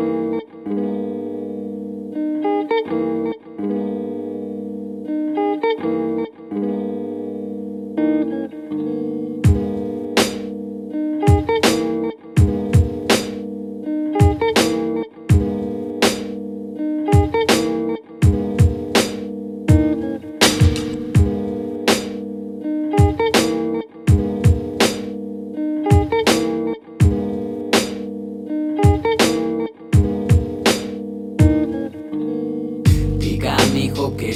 Diga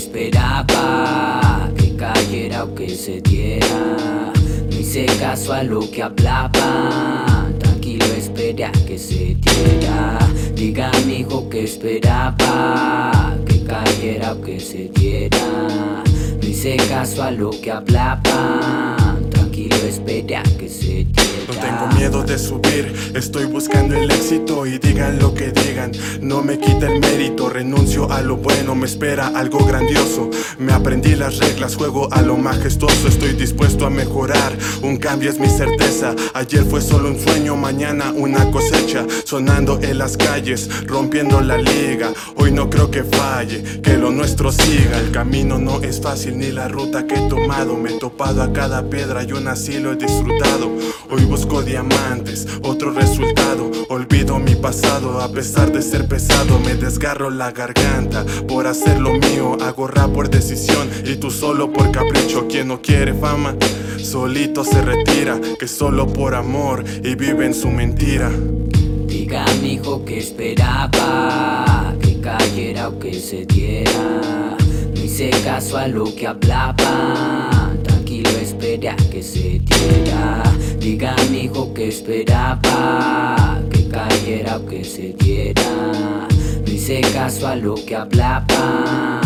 esperaba que cayera o que se diera. No hice caso a lo que hablaba. Tranquilo, esperé a que se diera. Diga hijo que esperaba que cayera o que se diera. No hice caso a lo que hablaba. Tranquilo, esperé a que se diera. No tengo miedo de subir, estoy buscando el éxito y digan lo que digan, no me quita el mérito, renuncio a lo bueno, me espera algo grandioso, me aprendí las reglas, juego a lo majestuoso, estoy dispuesto a mejorar, un cambio es mi certeza, ayer fue solo un sueño, mañana una cosecha, sonando en las calles, rompiendo la liga, hoy no creo que falle, que lo nuestro siga, el camino no es fácil ni la ruta que he tomado, me he topado a cada piedra y aún lo he disfrutado, hoy busco diamantes, otro resultado. Olvido mi pasado, a pesar de ser pesado, me desgarro la garganta. Por hacer lo mío, hago rap por decisión y tú solo por capricho. Quien no quiere fama, solito se retira, que solo por amor y vive en su mentira. Diga mi hijo que esperaba que cayera o que se diera. No hice caso a lo que hablaba. Esperé a que se diera. Diga mi hijo que esperaba que cayera o que se diera. No hice caso a lo que hablaba.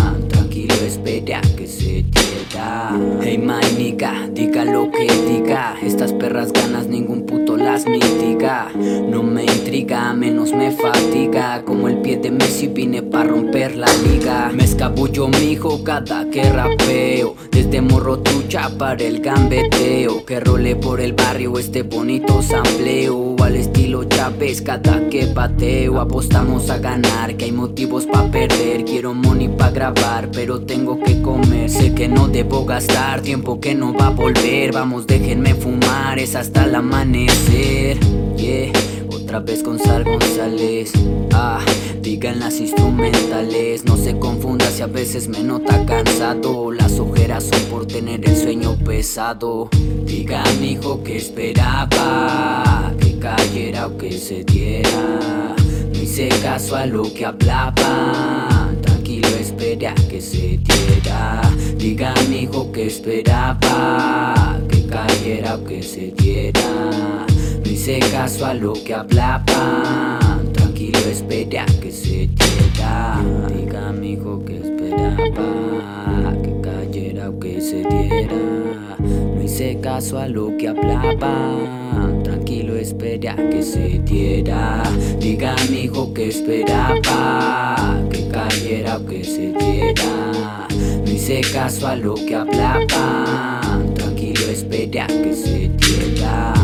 Tranquilo, esperé a que se diera. Hey, my nigga, diga lo que diga. Estas perras ganas ningún puto las mitiga. No me intriga, menos me fatiga. Como el pie de Messi vine pa' romper la liga. Me escabullo mijo cada que rapeo. Desde morro trucha para el gambeteo. Que role por el barrio este bonito sampleo. Al Chávez cada que bateo. Apostamos a ganar, que hay motivos pa' perder. Quiero money pa' grabar, pero tengo que comer. Sé que no debo gastar tiempo que no va a volver. Vamos, déjenme fumar, es hasta el amanecer. Yeah. Otra vez con Sal González. Ah, digan las instrumentales. No se confunda si a veces me nota cansado. Las ojeras son por tener el sueño pesado. Diga mi hijo que esperaba se diera. No hice caso a lo que hablaba. Tranquilo, esperé a que se diera. Diga mi hijo que esperaba que cayera o que se diera. No hice caso a lo que hablaba. Tranquilo, esperé a que se diera. Diga mi hijo que esperaba que cayera o que se diera. No hice caso a lo que hablaba. Tranquilo, esperé a que se diera. Diga mi hijo que esperaba que cayera o que se diera. No hice caso a lo que hablaba. Tranquilo, esperé a que se diera.